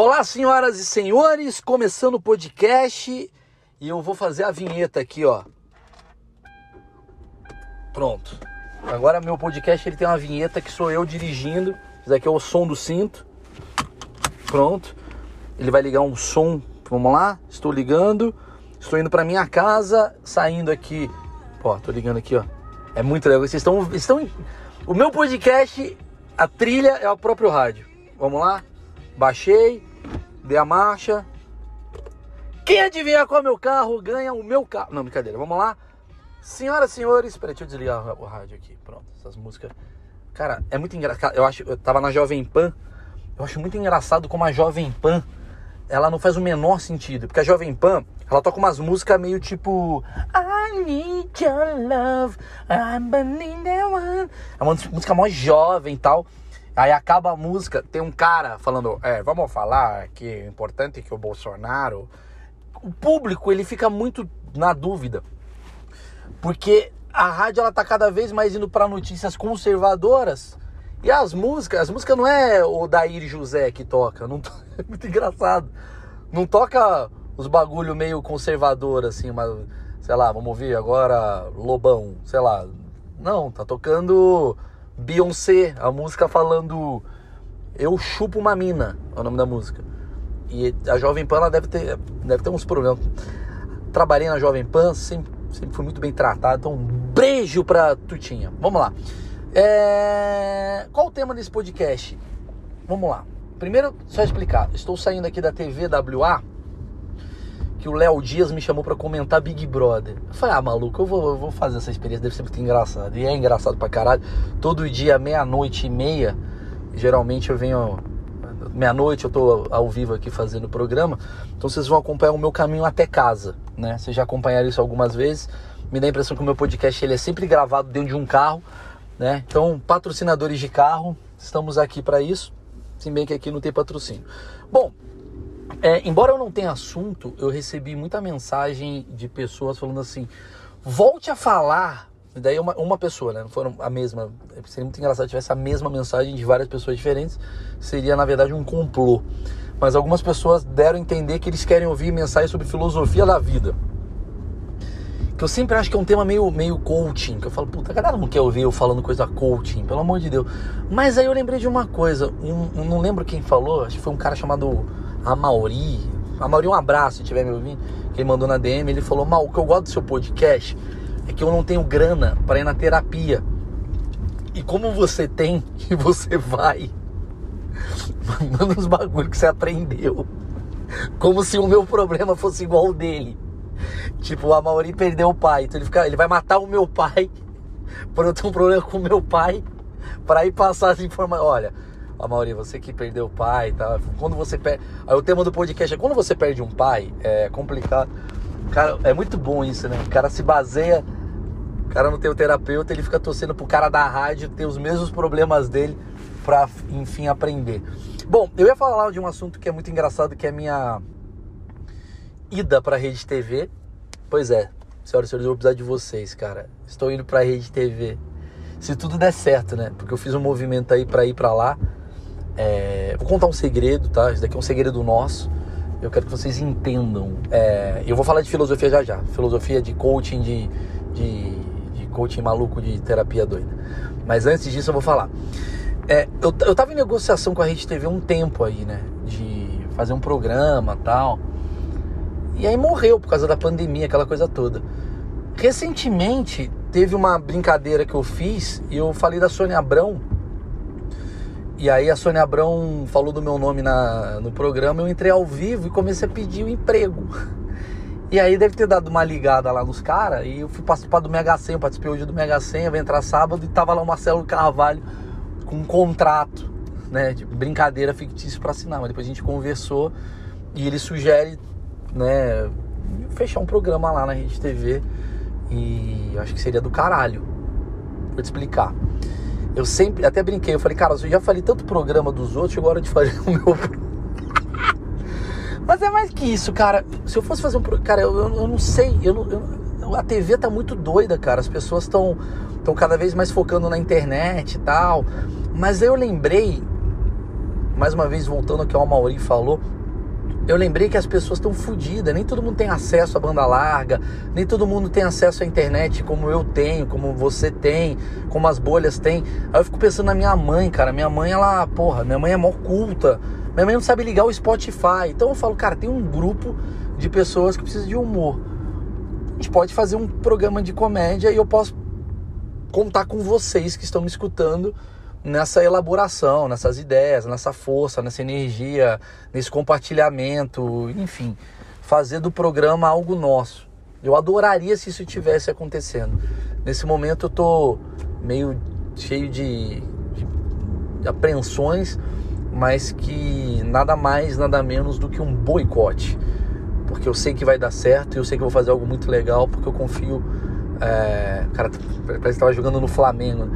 Olá, senhoras e senhores, começando o podcast e eu vou fazer a vinheta aqui, ó. Pronto. Agora meu podcast ele tem uma vinheta que sou eu dirigindo. Isso aqui é o som do cinto. Pronto. Ele vai ligar um som. Vamos lá? Estou ligando. Estou indo para minha casa, saindo aqui. Ó, tô ligando aqui, ó. É muito legal. Vocês estão, estão. O meu podcast, a trilha é o próprio rádio. Vamos lá? Baixei, dei a marcha. Quem adivinhar qual é o meu carro ganha o meu carro. Não, brincadeira. Vamos lá. Senhoras e senhores, peraí, deixa eu desligar o rádio aqui. Pronto, essas músicas. Cara, é muito engraçado. Eu acho, eu tava na Jovem Pan. Eu acho muito engraçado como a Jovem Pan, ela não faz o menor sentido, porque a Jovem Pan, ela toca umas músicas meio tipo I need your love, I'm the one. É uma música mais jovem e tal. Aí acaba a música, tem um cara falando, é, vamos falar que é importante que o Bolsonaro. O público, ele fica muito na dúvida. Porque a rádio ela tá cada vez mais indo para notícias conservadoras. E as músicas, as músicas não é o Daír José que toca, não to... é muito engraçado. Não toca os bagulho meio conservador assim, mas sei lá, vamos ouvir agora Lobão, sei lá. Não, tá tocando Beyoncé, a música falando Eu chupo uma mina, é o nome da música. E a Jovem Pan ela deve ter deve ter uns problemas. Trabalhei na Jovem Pan, sempre sempre fui muito bem tratado. Então, um beijo pra Tutinha. Vamos lá. É... Qual o tema desse podcast? Vamos lá. Primeiro, só explicar. Estou saindo aqui da TV WA, que o Léo Dias me chamou para comentar Big Brother. Eu falei, ah, maluco, eu vou, eu vou fazer essa experiência, deve ser muito engraçado. E é engraçado pra caralho. Todo dia, meia-noite e meia, geralmente eu venho. Meia-noite eu tô ao vivo aqui fazendo o programa. Então vocês vão acompanhar o meu caminho até casa, né? Vocês já acompanharam isso algumas vezes. Me dá a impressão que o meu podcast ele é sempre gravado dentro de um carro, né? Então, patrocinadores de carro, estamos aqui para isso. Se bem que aqui não tem patrocínio. Bom, é, embora eu não tenha assunto, eu recebi muita mensagem de pessoas falando assim: volte a falar. Daí uma, uma pessoa, né? Não foram a mesma. Seria muito engraçado se tivesse a mesma mensagem de várias pessoas diferentes. Seria, na verdade, um complô. Mas algumas pessoas deram a entender que eles querem ouvir mensagens sobre filosofia da vida. Que eu sempre acho que é um tema meio, meio coaching. Que eu falo, puta, a galera não quer ouvir eu falando coisa coaching, pelo amor de Deus. Mas aí eu lembrei de uma coisa. Um, um, não lembro quem falou, acho que foi um cara chamado Amauri. Amauri, um abraço se estiver me ouvindo. Que ele mandou na DM. Ele falou: Mal, o que eu gosto do seu podcast é que eu não tenho grana para ir na terapia. E como você tem e você vai mandando os bagulhos que você aprendeu. Como se o meu problema fosse igual ao dele. Tipo, a Mauri perdeu o pai, então ele, fica, ele vai matar o meu pai por eu ter um problema com o meu pai para ir passar as informações. Olha, a Mauri, você que perdeu o pai, tá? Quando você perde. Aí o tema do podcast é quando você perde um pai, é complicado. Cara, é muito bom isso, né? O cara se baseia. O cara não tem o terapeuta, ele fica torcendo pro cara da rádio ter os mesmos problemas dele para enfim aprender. Bom, eu ia falar de um assunto que é muito engraçado, que é a minha ida para a Rede TV. Pois é, senhoras e senhores, eu vou precisar de vocês, cara. Estou indo para a Rede TV. Se tudo der certo, né? Porque eu fiz um movimento aí para ir para lá. É... Vou contar um segredo, tá? Isso daqui é um segredo nosso. Eu quero que vocês entendam. É... Eu vou falar de filosofia já já. Filosofia de coaching, de, de, de coaching maluco, de terapia doida. Mas antes disso eu vou falar. É, eu, eu tava em negociação com a Rede TV um tempo aí, né? De fazer um programa tal. E aí morreu por causa da pandemia, aquela coisa toda. Recentemente teve uma brincadeira que eu fiz e eu falei da Sônia Abrão. E aí a Sônia Abrão falou do meu nome na, no programa, eu entrei ao vivo e comecei a pedir o um emprego. E aí deve ter dado uma ligada lá nos caras e eu fui participar do Mega Senha, participei hoje do Mega Senha, vai entrar sábado e tava lá o Marcelo Carvalho com um contrato, né, de brincadeira fictício para assinar, mas depois a gente conversou e ele sugere, né, fechar um programa lá na Rede TV e acho que seria do caralho. Vou te explicar. Eu sempre, até brinquei, eu falei, cara, eu já falei tanto programa dos outros, chegou a hora de fazer o meu Mas é mais que isso, cara. Se eu fosse fazer um programa. Cara, eu, eu, eu, não sei. Eu, eu, a TV tá muito doida, cara. As pessoas estão estão cada vez mais focando na internet e tal. Mas eu lembrei mais uma vez voltando ao que o Mauri falou, eu lembrei que as pessoas estão fodidas, nem todo mundo tem acesso à banda larga, nem todo mundo tem acesso à internet como eu tenho, como você tem, como as bolhas têm. Aí eu fico pensando na minha mãe, cara. Minha mãe, ela, porra, minha mãe é mó culta. Minha mãe não sabe ligar o Spotify. Então eu falo, cara, tem um grupo de pessoas que precisam de humor. A gente pode fazer um programa de comédia e eu posso contar com vocês que estão me escutando nessa elaboração, nessas ideias, nessa força, nessa energia, nesse compartilhamento, enfim, fazer do programa algo nosso. Eu adoraria se isso tivesse acontecendo. Nesse momento eu tô meio cheio de, de apreensões, mas que nada mais, nada menos do que um boicote. Porque eu sei que vai dar certo e eu sei que vou fazer algo muito legal, porque eu confio. É, cara, parece que estava jogando no Flamengo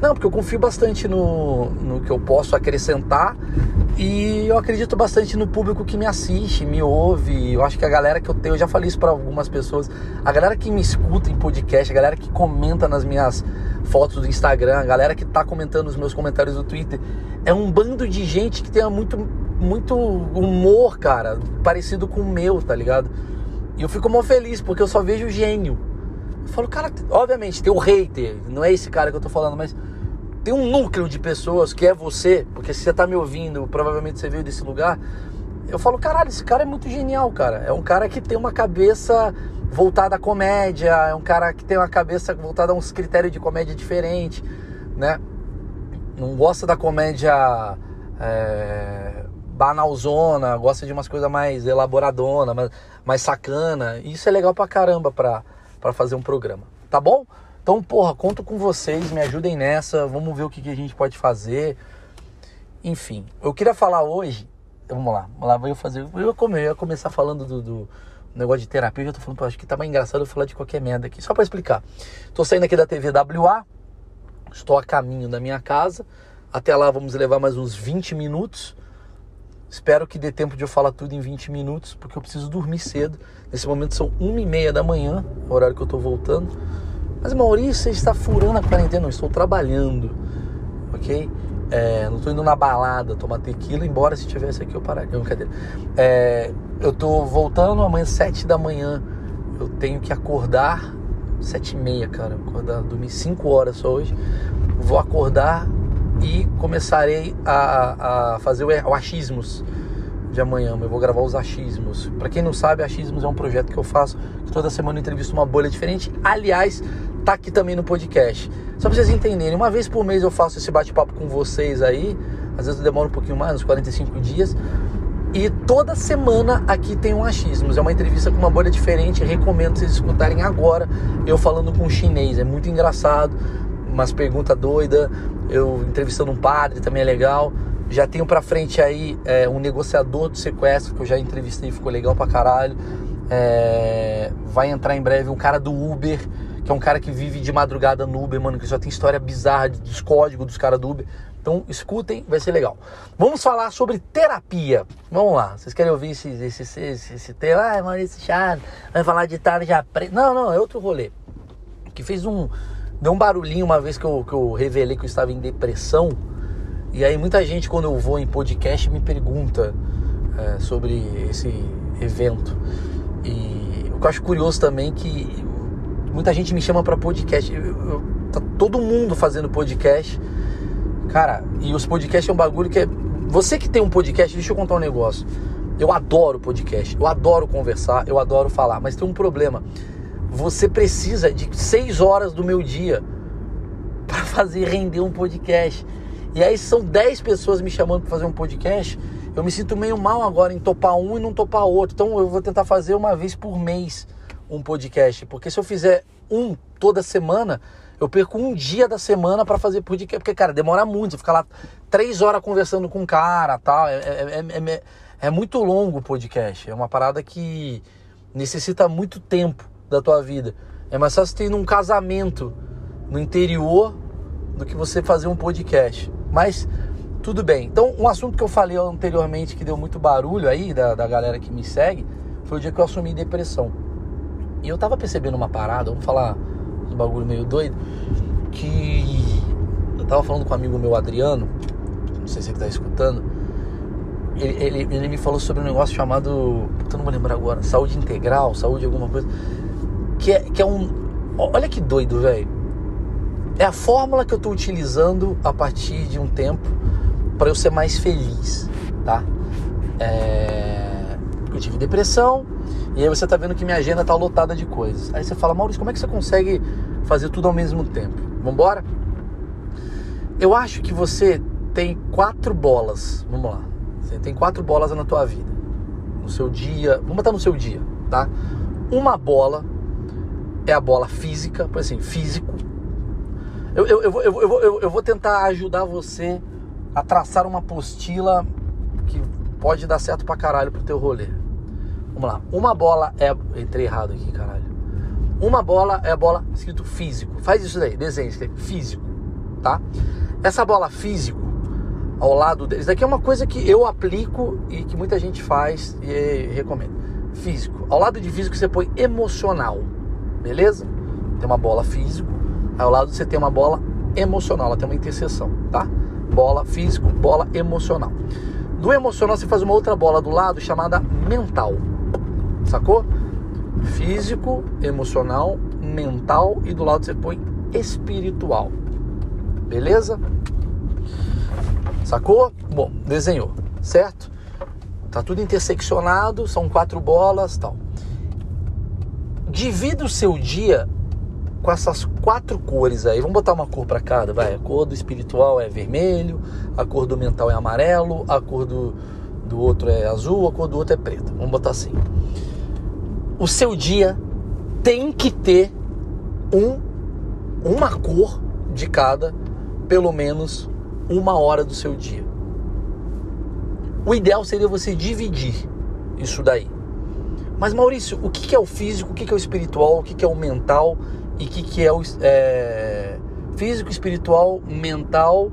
não, porque eu confio bastante no, no que eu posso acrescentar e eu acredito bastante no público que me assiste, me ouve. Eu acho que a galera que eu tenho, eu já falei isso para algumas pessoas, a galera que me escuta em podcast, a galera que comenta nas minhas fotos do Instagram, a galera que tá comentando nos meus comentários do Twitter, é um bando de gente que tem muito, muito humor, cara, parecido com o meu, tá ligado? E eu fico mó feliz porque eu só vejo gênio. Eu falo, cara, obviamente tem o hater, não é esse cara que eu tô falando, mas tem um núcleo de pessoas que é você, porque se você tá me ouvindo, provavelmente você veio desse lugar. Eu falo, caralho, esse cara é muito genial, cara. É um cara que tem uma cabeça voltada à comédia, é um cara que tem uma cabeça voltada a uns critérios de comédia diferente, né? Não gosta da comédia é, banalzona, gosta de umas coisas mais elaboradona, mais, mais sacana. Isso é legal pra caramba pra, pra fazer um programa, tá bom? Então, porra, conto com vocês, me ajudem nessa, vamos ver o que, que a gente pode fazer. Enfim, eu queria falar hoje, vamos lá, vamos lá, vou fazer, eu comer, eu ia começar falando do, do negócio de terapia, eu já tô falando, acho que tá mais engraçado eu falar de qualquer merda aqui, só para explicar. Tô saindo aqui da TV WA, estou a caminho da minha casa, até lá vamos levar mais uns 20 minutos. Espero que dê tempo de eu falar tudo em 20 minutos, porque eu preciso dormir cedo. Nesse momento são 1 e meia da manhã, horário que eu tô voltando. Mas Maurício, está furando a quarentena? Não, estou trabalhando, ok? É, não estou indo na balada tomar tequila, embora se tivesse aqui eu pararia. Cadê? É, eu estou voltando amanhã sete da manhã. Eu tenho que acordar sete e meia, cara. Acordar, dormir cinco horas só hoje. Vou acordar e começarei a, a fazer o, o achismos de amanhã. Eu vou gravar os achismos. Para quem não sabe, achismos é um projeto que eu faço. Que toda semana eu entrevisto uma bolha diferente. Aliás, tá aqui também no podcast. Só pra vocês entenderem, uma vez por mês eu faço esse bate-papo com vocês aí. Às vezes demora um pouquinho mais, uns 45 dias. E toda semana aqui tem um achismos. É uma entrevista com uma bolha diferente. Recomendo vocês escutarem agora eu falando com um chinês. É muito engraçado. Umas perguntas doidas. Eu entrevistando um padre também é legal. Já tenho pra frente aí é, um negociador do sequestro que eu já entrevistei, ficou legal pra caralho. É, vai entrar em breve um cara do Uber que é um cara que vive de madrugada no Uber, mano, que só tem história bizarra dos códigos dos caras do Uber. Então escutem, vai ser legal. Vamos falar sobre terapia. Vamos lá. Vocês querem ouvir esse, esse, esse, esse tema? Ah, Maurício Chado, vai falar de tarja preta. Não, não, é outro rolê. Que fez um. Deu um barulhinho uma vez que eu, que eu revelei que eu estava em depressão. E aí muita gente, quando eu vou em podcast, me pergunta é, sobre esse evento. E eu acho curioso também é que Muita gente me chama para podcast. Eu, eu, tá todo mundo fazendo podcast. Cara, e os podcasts é um bagulho que é. Você que tem um podcast, deixa eu contar um negócio. Eu adoro podcast, eu adoro conversar, eu adoro falar, mas tem um problema. Você precisa de seis horas do meu dia para fazer render um podcast. E aí são 10 pessoas me chamando para fazer um podcast. Eu me sinto meio mal agora em topar um e não topar outro. Então eu vou tentar fazer uma vez por mês um podcast, porque se eu fizer um toda semana, eu perco um dia da semana para fazer podcast, porque, cara, demora muito, você fica lá três horas conversando com um cara, tal, é, é, é, é, muito longo o podcast, é uma parada que necessita muito tempo da tua vida. É mais fácil ter um casamento no interior do que você fazer um podcast. Mas tudo bem. Então, um assunto que eu falei anteriormente que deu muito barulho aí da, da galera que me segue foi o dia que eu assumi depressão. E eu tava percebendo uma parada, vamos falar um bagulho meio doido, que eu tava falando com um amigo meu, Adriano, não sei se ele tá escutando, ele, ele, ele, me falou sobre um negócio chamado. Puta, não vou lembrar agora. Saúde integral, saúde alguma coisa. Que é, que é um. Olha que doido, velho. É a fórmula que eu tô utilizando a partir de um tempo para eu ser mais feliz, tá? É... Eu tive depressão e aí você tá vendo que minha agenda tá lotada de coisas. Aí você fala, Maurício, como é que você consegue fazer tudo ao mesmo tempo? Vambora? Eu acho que você tem quatro bolas. Vamos lá. Você tem quatro bolas na tua vida. No seu dia. Vamos botar no seu dia, tá? Uma bola é a bola física, por assim, físico. Eu, eu, eu, eu, eu, eu, eu vou tentar ajudar você a traçar uma apostila que pode dar certo pra caralho pro teu rolê. Vamos lá. Uma bola é. Entrei errado aqui, caralho. Uma bola é a bola escrito físico. Faz isso daí, desenho, físico, tá? Essa bola físico, ao lado deles, daqui é uma coisa que eu aplico e que muita gente faz e recomendo. Físico. Ao lado de físico você põe emocional, beleza? Tem uma bola físico, ao lado você tem uma bola emocional, ela tem uma interseção, tá? Bola físico, bola emocional. Do emocional você faz uma outra bola do lado chamada mental. Sacou? Físico, emocional, mental e do lado você põe espiritual. Beleza? Sacou? Bom, desenhou, certo? Tá tudo interseccionado, são quatro bolas, tal. Divida o seu dia com essas quatro cores aí. Vamos botar uma cor para cada, vai. A cor do espiritual é vermelho, a cor do mental é amarelo, a cor do, do outro é azul, a cor do outro é preta. Vamos botar assim. O seu dia tem que ter um, uma cor de cada, pelo menos uma hora do seu dia. O ideal seria você dividir isso daí. Mas Maurício, o que é o físico, o que é o espiritual, o que é o mental e o que é o é, físico, espiritual, mental,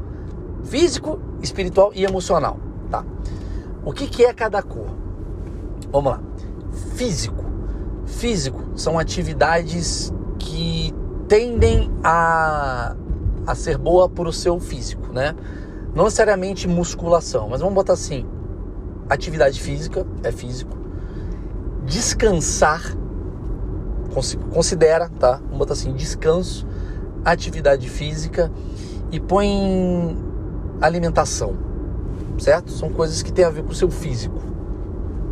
físico, espiritual e emocional, tá? O que é cada cor? Vamos lá. Físico. Físico são atividades que tendem a, a ser boa para o seu físico, né? Não necessariamente musculação, mas vamos botar assim: atividade física é físico, descansar, considera, tá? Vamos botar assim: descanso, atividade física e põe alimentação, certo? São coisas que têm a ver com o seu físico.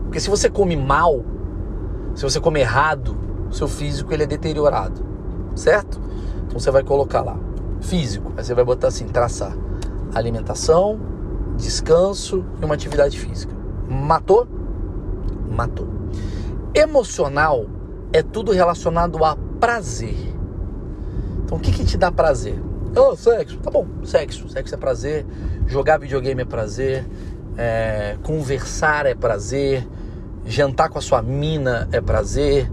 Porque se você come mal, se você come errado, o seu físico ele é deteriorado, certo? Então você vai colocar lá físico, aí você vai botar assim, traçar alimentação, descanso e uma atividade física. Matou? Matou. Emocional é tudo relacionado a prazer. Então o que, que te dá prazer? Oh, sexo. Tá bom, sexo. Sexo é prazer. Jogar videogame é prazer. É, conversar é prazer. Jantar com a sua mina é prazer.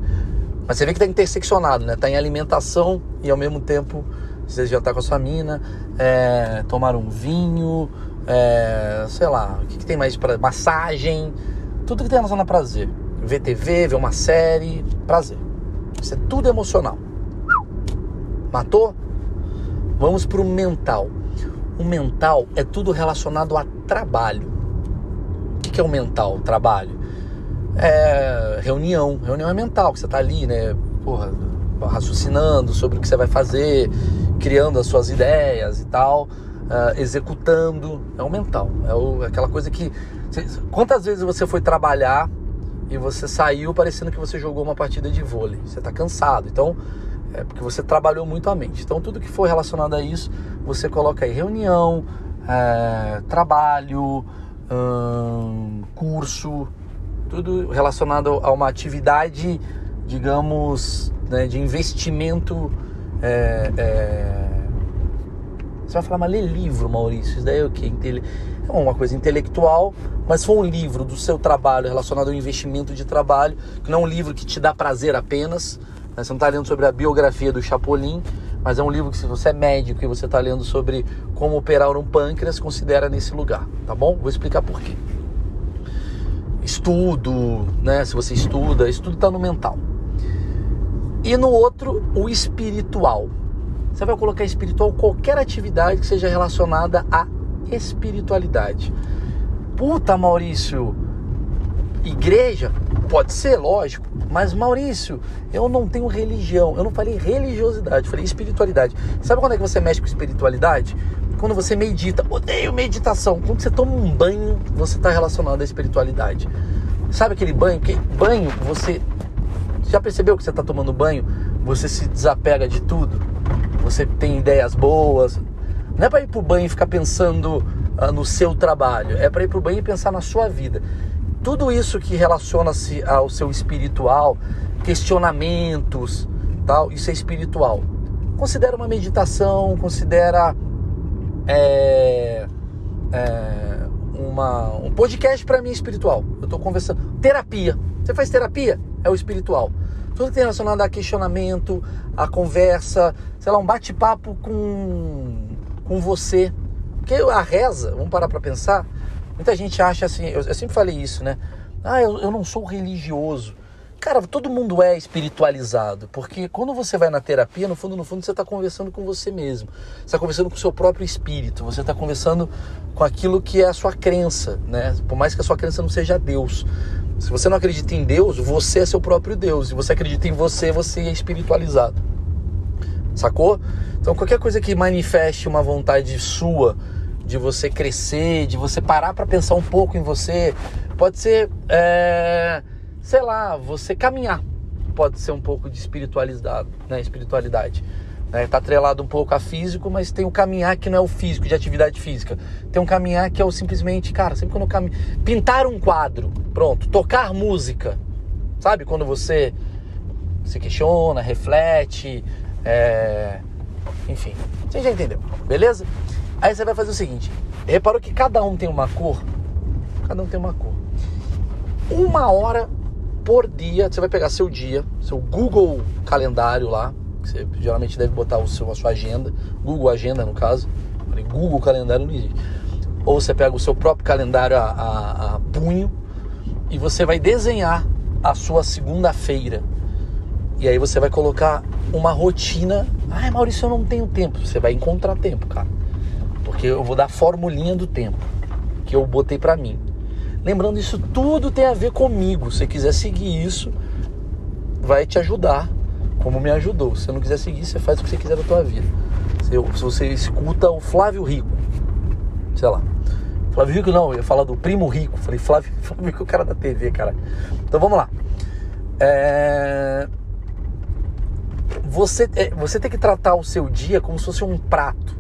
Mas você vê que tá interseccionado, né? Tá em alimentação e ao mesmo tempo você jantar com a sua mina, é, tomar um vinho, é, sei lá, o que, que tem mais para massagem, tudo que tem relação a prazer. Ver TV, ver uma série, prazer. Isso é tudo emocional. Matou? Vamos para o mental. O mental é tudo relacionado a trabalho. O que é o mental? Trabalho. É reunião. Reunião é mental, que você está ali, né? Porra, raciocinando sobre o que você vai fazer, criando as suas ideias e tal, uh, executando. É o mental, é o, aquela coisa que. Quantas vezes você foi trabalhar e você saiu parecendo que você jogou uma partida de vôlei? Você está cansado, então é porque você trabalhou muito a mente. Então tudo que for relacionado a isso, você coloca aí reunião, é, trabalho, hum, curso, tudo relacionado a uma atividade, digamos, né, de investimento. É, é... Você vai falar, mas lê livro, Maurício, isso daí é o quê? É uma coisa intelectual, mas foi um livro do seu trabalho relacionado ao investimento de trabalho, que não é um livro que te dá prazer apenas. Né? Você não está lendo sobre a biografia do Chapolin, mas é um livro que se você é médico e você está lendo sobre como operar um pâncreas, considera nesse lugar, tá bom? Vou explicar por quê. Estudo, né? Se você estuda, estudo está no mental. E no outro, o espiritual. Você vai colocar espiritual qualquer atividade que seja relacionada à espiritualidade. Puta, Maurício, igreja? Pode ser, lógico. Mas, Maurício, eu não tenho religião. Eu não falei religiosidade, falei espiritualidade. Sabe quando é que você mexe com espiritualidade? Quando você medita. Odeio meditação. Quando você toma um banho, você está relacionado à espiritualidade. Sabe aquele banho? Que banho, você. Já percebeu que você está tomando banho? Você se desapega de tudo? Você tem ideias boas? Não é para ir pro banho e ficar pensando uh, no seu trabalho. É para ir pro banho e pensar na sua vida tudo isso que relaciona-se ao seu espiritual, questionamentos, tal, isso é espiritual. Considera uma meditação, considera é, é, uma, um podcast para mim espiritual. Eu estou conversando. Terapia. Você faz terapia? É o espiritual. Tudo que tem relacionado a questionamento, a conversa, sei lá, um bate-papo com, com você. Porque a reza, vamos parar para pensar, Muita gente acha assim, eu, eu sempre falei isso, né? Ah, eu, eu não sou religioso. Cara, todo mundo é espiritualizado, porque quando você vai na terapia, no fundo, no fundo, você está conversando com você mesmo. Você está conversando com o seu próprio espírito, você está conversando com aquilo que é a sua crença, né? Por mais que a sua crença não seja Deus. Se você não acredita em Deus, você é seu próprio Deus. Se você acredita em você, você é espiritualizado. Sacou? Então, qualquer coisa que manifeste uma vontade sua de você crescer, de você parar para pensar um pouco em você. Pode ser, é, sei lá, você caminhar. Pode ser um pouco de espiritualidade, né? Espiritualidade. Né? Tá atrelado um pouco a físico, mas tem o caminhar que não é o físico, de atividade física. Tem um caminhar que é o simplesmente, cara, sempre quando eu caminho. Pintar um quadro, pronto. Tocar música. Sabe? Quando você se questiona, reflete, é... enfim. Você já entendeu, beleza? Aí você vai fazer o seguinte: reparou que cada um tem uma cor? Cada um tem uma cor. Uma hora por dia, você vai pegar seu dia, seu Google calendário lá, que você geralmente deve botar o seu, a sua agenda, Google Agenda no caso, Google Calendário não existe. Ou você pega o seu próprio calendário a, a, a punho e você vai desenhar a sua segunda-feira. E aí você vai colocar uma rotina. Ai, Maurício, eu não tenho tempo. Você vai encontrar tempo, cara porque eu vou dar a formulinha do tempo que eu botei para mim. Lembrando, isso tudo tem a ver comigo. Se você quiser seguir isso, vai te ajudar, como me ajudou. Se você não quiser seguir, você faz o que você quiser da tua vida. Se você escuta o Flávio Rico, sei lá. Flávio Rico não, eu ia falar do Primo Rico. Falei Flávio, Flávio Rico é o cara da TV, cara. Então vamos lá. É... Você, é, você tem que tratar o seu dia como se fosse um prato.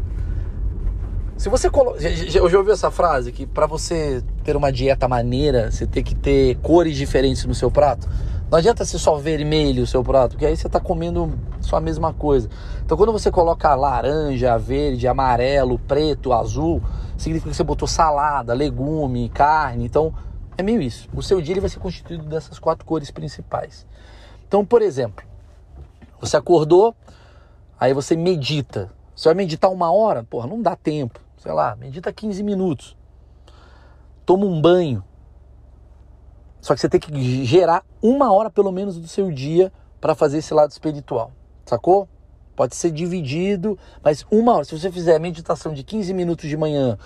Se você coloca. Eu já ouviu essa frase que para você ter uma dieta maneira, você tem que ter cores diferentes no seu prato? Não adianta ser só vermelho o seu prato, porque aí você está comendo só a mesma coisa. Então quando você coloca laranja, verde, amarelo, preto, azul, significa que você botou salada, legume, carne. Então é meio isso. O seu dia ele vai ser constituído dessas quatro cores principais. Então, por exemplo, você acordou, aí você medita. Você vai meditar uma hora? Porra, não dá tempo sei lá, medita 15 minutos. Toma um banho. Só que você tem que gerar uma hora pelo menos do seu dia para fazer esse lado espiritual. Sacou? Pode ser dividido, mas uma hora. Se você fizer meditação de 15 minutos de manhã,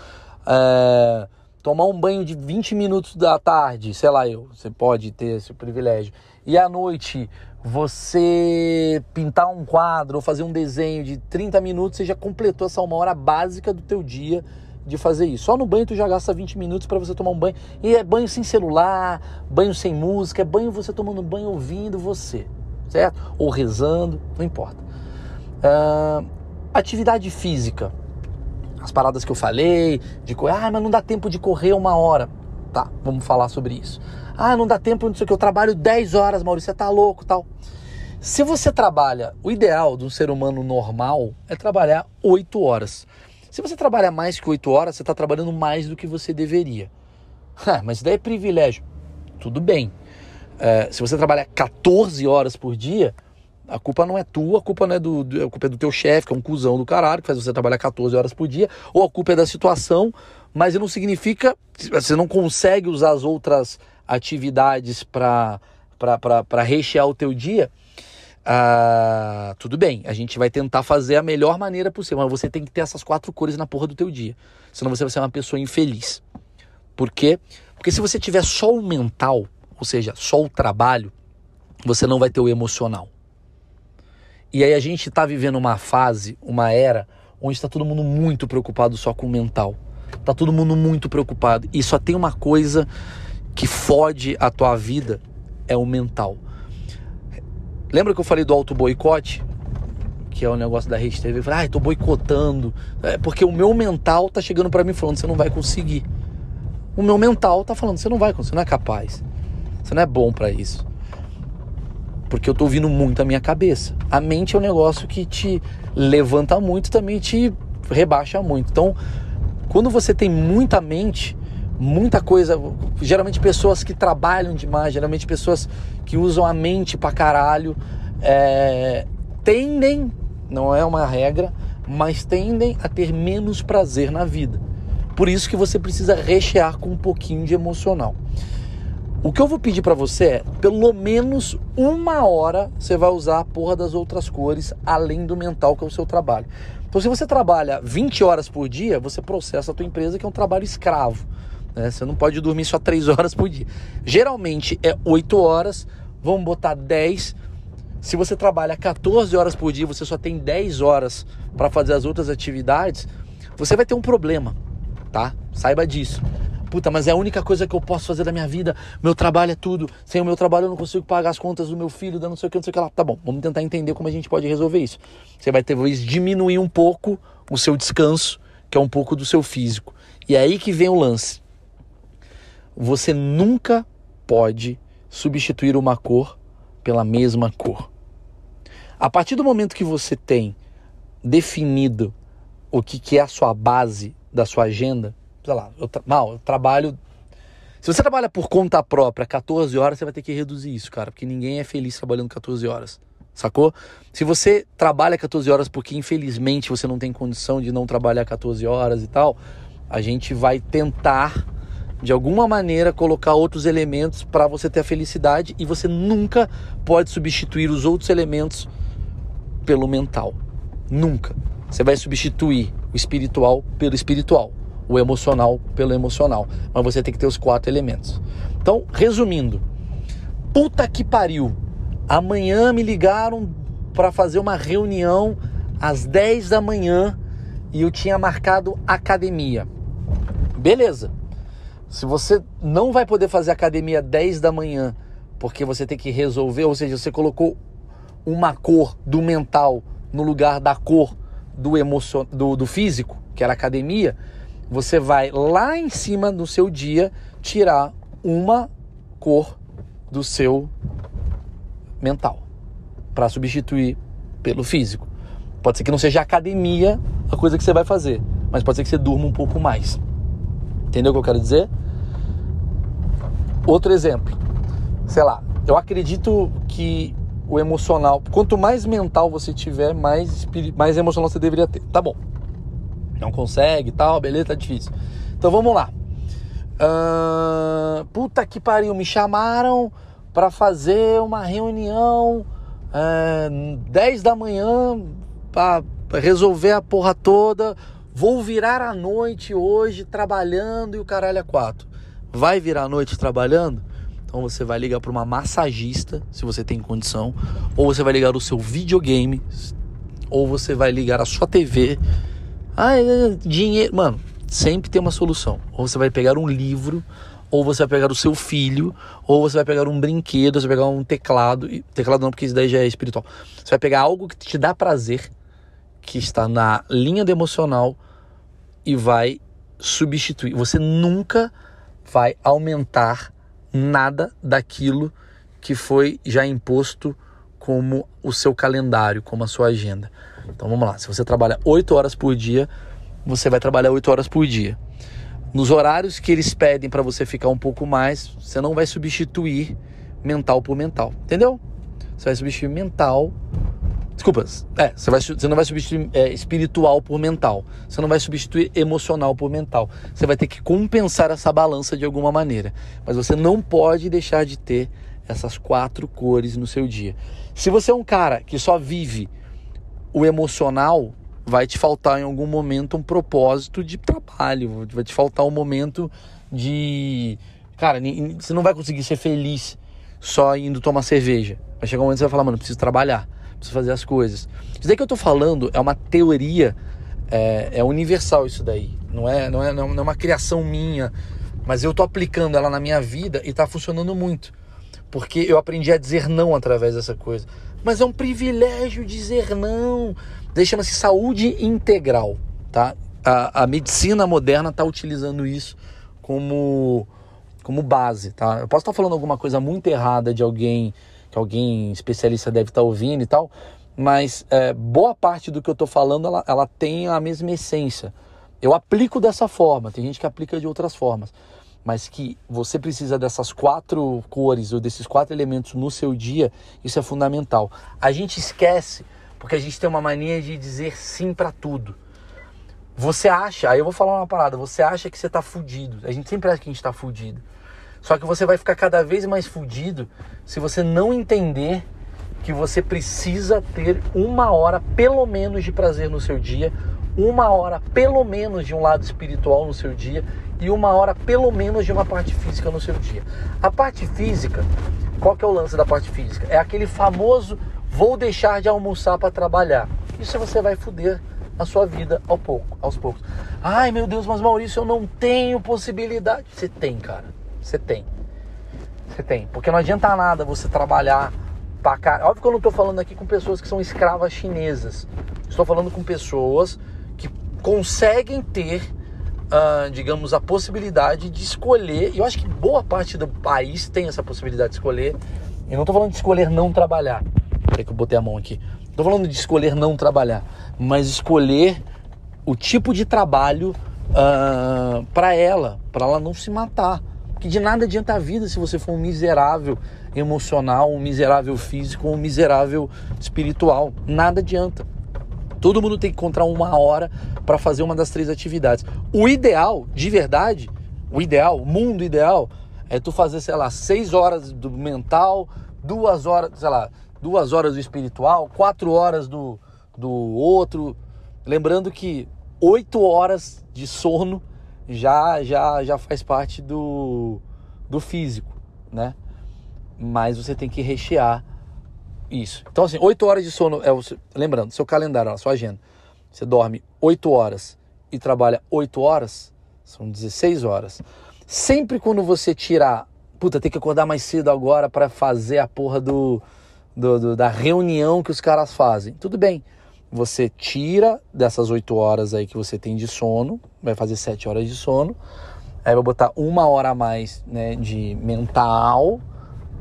é, tomar um banho de 20 minutos da tarde, sei lá eu, você pode ter esse privilégio. E à noite você pintar um quadro ou fazer um desenho de 30 minutos, você já completou essa uma hora básica do teu dia de fazer isso. Só no banho tu já gasta 20 minutos para você tomar um banho. E é banho sem celular, banho sem música, é banho você tomando banho ouvindo você, certo? Ou rezando, não importa. Uh, atividade física. As paradas que eu falei, de ah, mas não dá tempo de correr uma hora. Tá, vamos falar sobre isso. Ah, não dá tempo, não sei o que, eu trabalho 10 horas, Maurício, você tá louco tal. Se você trabalha, o ideal de um ser humano normal é trabalhar 8 horas. Se você trabalha mais que 8 horas, você está trabalhando mais do que você deveria. Ah, mas isso daí é privilégio. Tudo bem. É, se você trabalha 14 horas por dia, a culpa não é tua, a culpa não é do, a culpa é do teu chefe, que é um cuzão do caralho, que faz você trabalhar 14 horas por dia, ou a culpa é da situação, mas não significa você não consegue usar as outras atividades para rechear o teu dia, ah, tudo bem, a gente vai tentar fazer a melhor maneira possível, mas você tem que ter essas quatro cores na porra do teu dia, senão você vai ser uma pessoa infeliz. Por quê? Porque se você tiver só o mental, ou seja, só o trabalho, você não vai ter o emocional. E aí a gente está vivendo uma fase, uma era, onde está todo mundo muito preocupado só com o mental. Tá todo mundo muito preocupado. E só tem uma coisa que fode a tua vida, é o mental. Lembra que eu falei do auto boicote? Que é o negócio da Rede TV. Falei, ah, tô boicotando. É porque o meu mental tá chegando para mim falando, você não vai conseguir. O meu mental tá falando, você não vai conseguir, você não é capaz. Você não é bom para isso porque eu tô ouvindo muito a minha cabeça. A mente é um negócio que te levanta muito, também te rebaixa muito. Então, quando você tem muita mente, muita coisa, geralmente pessoas que trabalham demais, geralmente pessoas que usam a mente pra caralho, é, tendem, não é uma regra, mas tendem a ter menos prazer na vida. Por isso que você precisa rechear com um pouquinho de emocional. O que eu vou pedir para você é, pelo menos uma hora você vai usar a porra das outras cores, além do mental, que é o seu trabalho. Então, se você trabalha 20 horas por dia, você processa a tua empresa, que é um trabalho escravo. Né? Você não pode dormir só 3 horas por dia. Geralmente é 8 horas, vamos botar 10. Se você trabalha 14 horas por dia, você só tem 10 horas para fazer as outras atividades, você vai ter um problema, tá? Saiba disso. Puta, mas é a única coisa que eu posso fazer da minha vida. Meu trabalho é tudo. Sem o meu trabalho eu não consigo pagar as contas do meu filho, da não sei o que, não sei o que lá. Tá bom, vamos tentar entender como a gente pode resolver isso. Você vai ter talvez diminuir um pouco o seu descanso, que é um pouco do seu físico. E é aí que vem o lance. Você nunca pode substituir uma cor pela mesma cor. A partir do momento que você tem definido o que, que é a sua base da sua agenda, sei lá, eu, tra mal, eu trabalho. Se você trabalha por conta própria 14 horas, você vai ter que reduzir isso, cara, porque ninguém é feliz trabalhando 14 horas. Sacou? Se você trabalha 14 horas porque infelizmente você não tem condição de não trabalhar 14 horas e tal, a gente vai tentar de alguma maneira colocar outros elementos para você ter a felicidade e você nunca pode substituir os outros elementos pelo mental. Nunca. Você vai substituir o espiritual pelo espiritual o emocional pelo emocional. Mas você tem que ter os quatro elementos. Então, resumindo, puta que pariu. Amanhã me ligaram para fazer uma reunião às 10 da manhã e eu tinha marcado academia. Beleza. Se você não vai poder fazer academia 10 da manhã porque você tem que resolver, ou seja, você colocou uma cor do mental no lugar da cor do, emocion... do, do físico, que era academia, você vai lá em cima do seu dia tirar uma cor do seu mental para substituir pelo físico. Pode ser que não seja academia a coisa que você vai fazer, mas pode ser que você durma um pouco mais. Entendeu o que eu quero dizer? Outro exemplo, sei lá, eu acredito que o emocional, quanto mais mental você tiver, mais, mais emocional você deveria ter. Tá bom não consegue tal, beleza, tá difícil. Então vamos lá. Uh, puta que pariu, me chamaram para fazer uma reunião uh, é, 10 da manhã para resolver a porra toda. Vou virar a noite hoje trabalhando e o caralho é quatro. Vai virar a noite trabalhando? Então você vai ligar para uma massagista, se você tem condição, ou você vai ligar o seu videogame, ou você vai ligar a sua TV ah, dinheiro. Mano, sempre tem uma solução. Ou você vai pegar um livro, ou você vai pegar o seu filho, ou você vai pegar um brinquedo, você vai pegar um teclado. Teclado não, porque isso daí já é espiritual. Você vai pegar algo que te dá prazer, que está na linha do emocional, e vai substituir. Você nunca vai aumentar nada daquilo que foi já imposto como o seu calendário, como a sua agenda. Então vamos lá, se você trabalha 8 horas por dia, você vai trabalhar 8 horas por dia. Nos horários que eles pedem para você ficar um pouco mais, você não vai substituir mental por mental, entendeu? Você vai substituir mental. Desculpa, é, você, vai, você não vai substituir é, espiritual por mental. Você não vai substituir emocional por mental. Você vai ter que compensar essa balança de alguma maneira. Mas você não pode deixar de ter essas quatro cores no seu dia. Se você é um cara que só vive o emocional vai te faltar em algum momento um propósito de trabalho, vai te faltar um momento de. Cara, você não vai conseguir ser feliz só indo tomar cerveja. Vai chegar um momento que você vai falar, mano, preciso trabalhar, preciso fazer as coisas. Isso daí que eu tô falando é uma teoria, é, é universal isso daí. Não é, não, é, não é uma criação minha, mas eu tô aplicando ela na minha vida e tá funcionando muito. Porque eu aprendi a dizer não através dessa coisa. Mas é um privilégio dizer não. Daí chama-se saúde integral, tá? A, a medicina moderna está utilizando isso como como base, tá? Eu posso estar falando alguma coisa muito errada de alguém que alguém especialista deve estar ouvindo e tal, mas é, boa parte do que eu estou falando ela, ela tem a mesma essência. Eu aplico dessa forma, tem gente que aplica de outras formas, mas que você precisa dessas quatro cores ou desses quatro elementos no seu dia, isso é fundamental. A gente esquece porque a gente tem uma mania de dizer sim para tudo. Você acha, aí eu vou falar uma parada, você acha que você tá fudido. A gente sempre acha que a gente tá fudido. Só que você vai ficar cada vez mais fudido se você não entender que você precisa ter uma hora pelo menos de prazer no seu dia, uma hora pelo menos de um lado espiritual no seu dia e uma hora pelo menos de uma parte física no seu dia. A parte física, qual que é o lance da parte física? É aquele famoso vou deixar de almoçar para trabalhar. Isso você vai fuder a sua vida ao pouco, aos poucos. Ai meu Deus, mas Maurício, eu não tenho possibilidade. Você tem, cara. Você tem. Você tem. Porque não adianta nada você trabalhar pra cara. Óbvio que eu não estou falando aqui com pessoas que são escravas chinesas. Estou falando com pessoas que conseguem ter, uh, digamos, a possibilidade de escolher. E eu acho que boa parte do país tem essa possibilidade de escolher. Eu não estou falando de escolher não trabalhar. Peraí que eu botei a mão aqui. Estou falando de escolher não trabalhar, mas escolher o tipo de trabalho uh, ah, para ela, para ela não se matar que de nada adianta a vida se você for um miserável emocional, um miserável físico, um miserável espiritual. Nada adianta. Todo mundo tem que encontrar uma hora para fazer uma das três atividades. O ideal, de verdade, o ideal, o mundo ideal, é tu fazer, sei lá, seis horas do mental, duas horas, sei lá, duas horas do espiritual, quatro horas do, do outro. Lembrando que oito horas de sono já já já faz parte do, do físico, né? Mas você tem que rechear isso. Então assim, 8 horas de sono é lembrando, seu calendário, a sua agenda. Você dorme 8 horas e trabalha 8 horas, são 16 horas. Sempre quando você tirar, puta, tem que acordar mais cedo agora para fazer a porra do, do, do, da reunião que os caras fazem. Tudo bem você tira dessas 8 horas aí que você tem de sono, vai fazer 7 horas de sono, aí vai botar uma hora a mais né, de mental,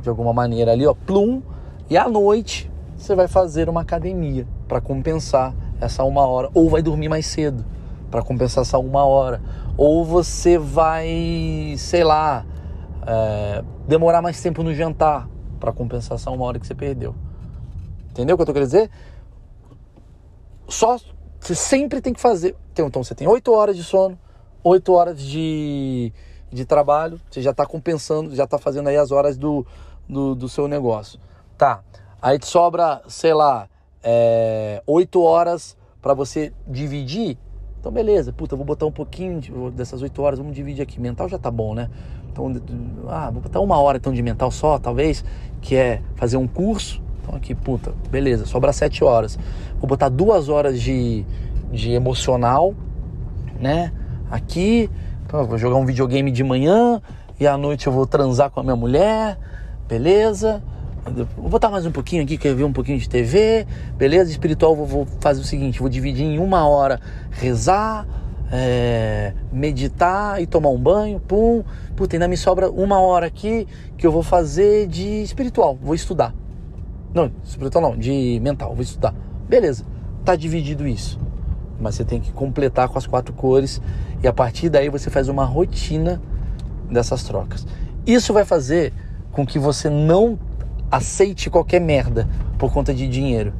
de alguma maneira ali, ó, plum, e à noite você vai fazer uma academia para compensar essa uma hora, ou vai dormir mais cedo para compensar essa uma hora, ou você vai, sei lá, é, demorar mais tempo no jantar para compensar essa uma hora que você perdeu. Entendeu o que eu tô querendo dizer? Só você sempre tem que fazer. Então, então você tem 8 horas de sono, 8 horas de, de trabalho, você já está compensando, já está fazendo aí as horas do, do, do, seu negócio. Tá. Aí te sobra, sei lá, é, 8 horas para você dividir. Então, beleza, puta, vou botar um pouquinho dessas 8 horas, vamos dividir aqui. Mental já tá bom, né? Então, ah, vou botar uma hora então de mental só, talvez, que é fazer um curso então aqui, puta, beleza, sobra sete horas. Vou botar duas horas de, de emocional, né? Aqui, então vou jogar um videogame de manhã e à noite eu vou transar com a minha mulher, beleza? Vou botar mais um pouquinho aqui, quer ver um pouquinho de TV, beleza? Espiritual, vou, vou fazer o seguinte: vou dividir em uma hora rezar, é, meditar e tomar um banho, pum. Puta, ainda me sobra uma hora aqui que eu vou fazer de espiritual, vou estudar. Não, espiritual não, de mental, vou estudar. Beleza, tá dividido isso. Mas você tem que completar com as quatro cores e a partir daí você faz uma rotina dessas trocas. Isso vai fazer com que você não aceite qualquer merda por conta de dinheiro.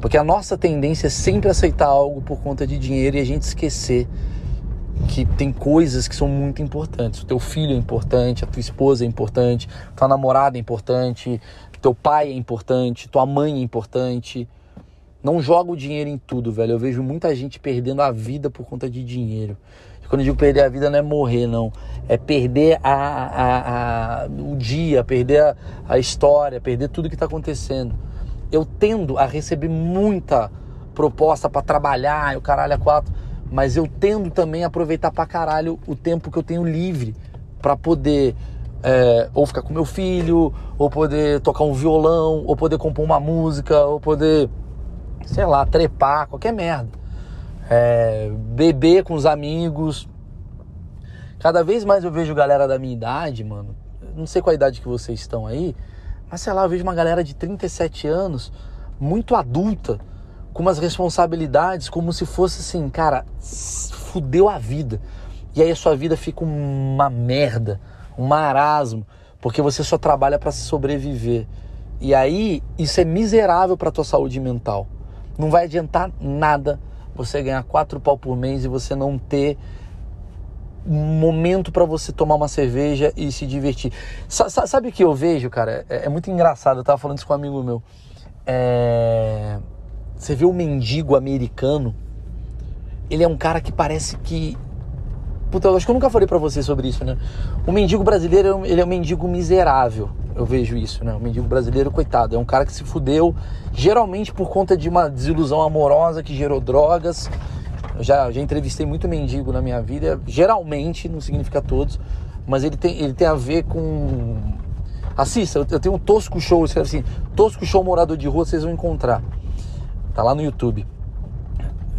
Porque a nossa tendência é sempre aceitar algo por conta de dinheiro e a gente esquecer que tem coisas que são muito importantes. O teu filho é importante, a tua esposa é importante, tua namorada é importante, teu pai é importante, tua mãe é importante. Não joga o dinheiro em tudo, velho. Eu vejo muita gente perdendo a vida por conta de dinheiro. E quando eu digo perder a vida, não é morrer, não. É perder a, a, a o dia, perder a, a história, perder tudo que está acontecendo. Eu tendo a receber muita proposta para trabalhar, o caralho a quatro, mas eu tendo também a aproveitar para caralho o tempo que eu tenho livre para poder é, ou ficar com meu filho, ou poder tocar um violão, ou poder compor uma música, ou poder, sei lá, trepar, qualquer merda. É, beber com os amigos. Cada vez mais eu vejo galera da minha idade, mano. Não sei qual a idade que vocês estão aí, mas sei lá, eu vejo uma galera de 37 anos, muito adulta, com umas responsabilidades como se fosse assim, cara, fudeu a vida. E aí a sua vida fica uma merda um marasmo, porque você só trabalha para sobreviver. E aí isso é miserável para tua saúde mental. Não vai adiantar nada você ganhar quatro pau por mês e você não ter um momento para você tomar uma cerveja e se divertir. sabe o que eu vejo, cara? É, é, muito engraçado. Eu tava falando isso com um amigo meu. É... Você vê o mendigo americano. Ele é um cara que parece que Puta, eu acho que eu nunca falei para você sobre isso, né? O mendigo brasileiro, ele é um mendigo miserável. Eu vejo isso, né? O mendigo brasileiro, coitado, é um cara que se fudeu, geralmente por conta de uma desilusão amorosa que gerou drogas. Eu já, já entrevistei muito mendigo na minha vida, geralmente, não significa todos, mas ele tem, ele tem a ver com. Assista, eu tenho um Tosco Show, escreve assim: Tosco Show Morador de Rua, vocês vão encontrar. Tá lá no YouTube.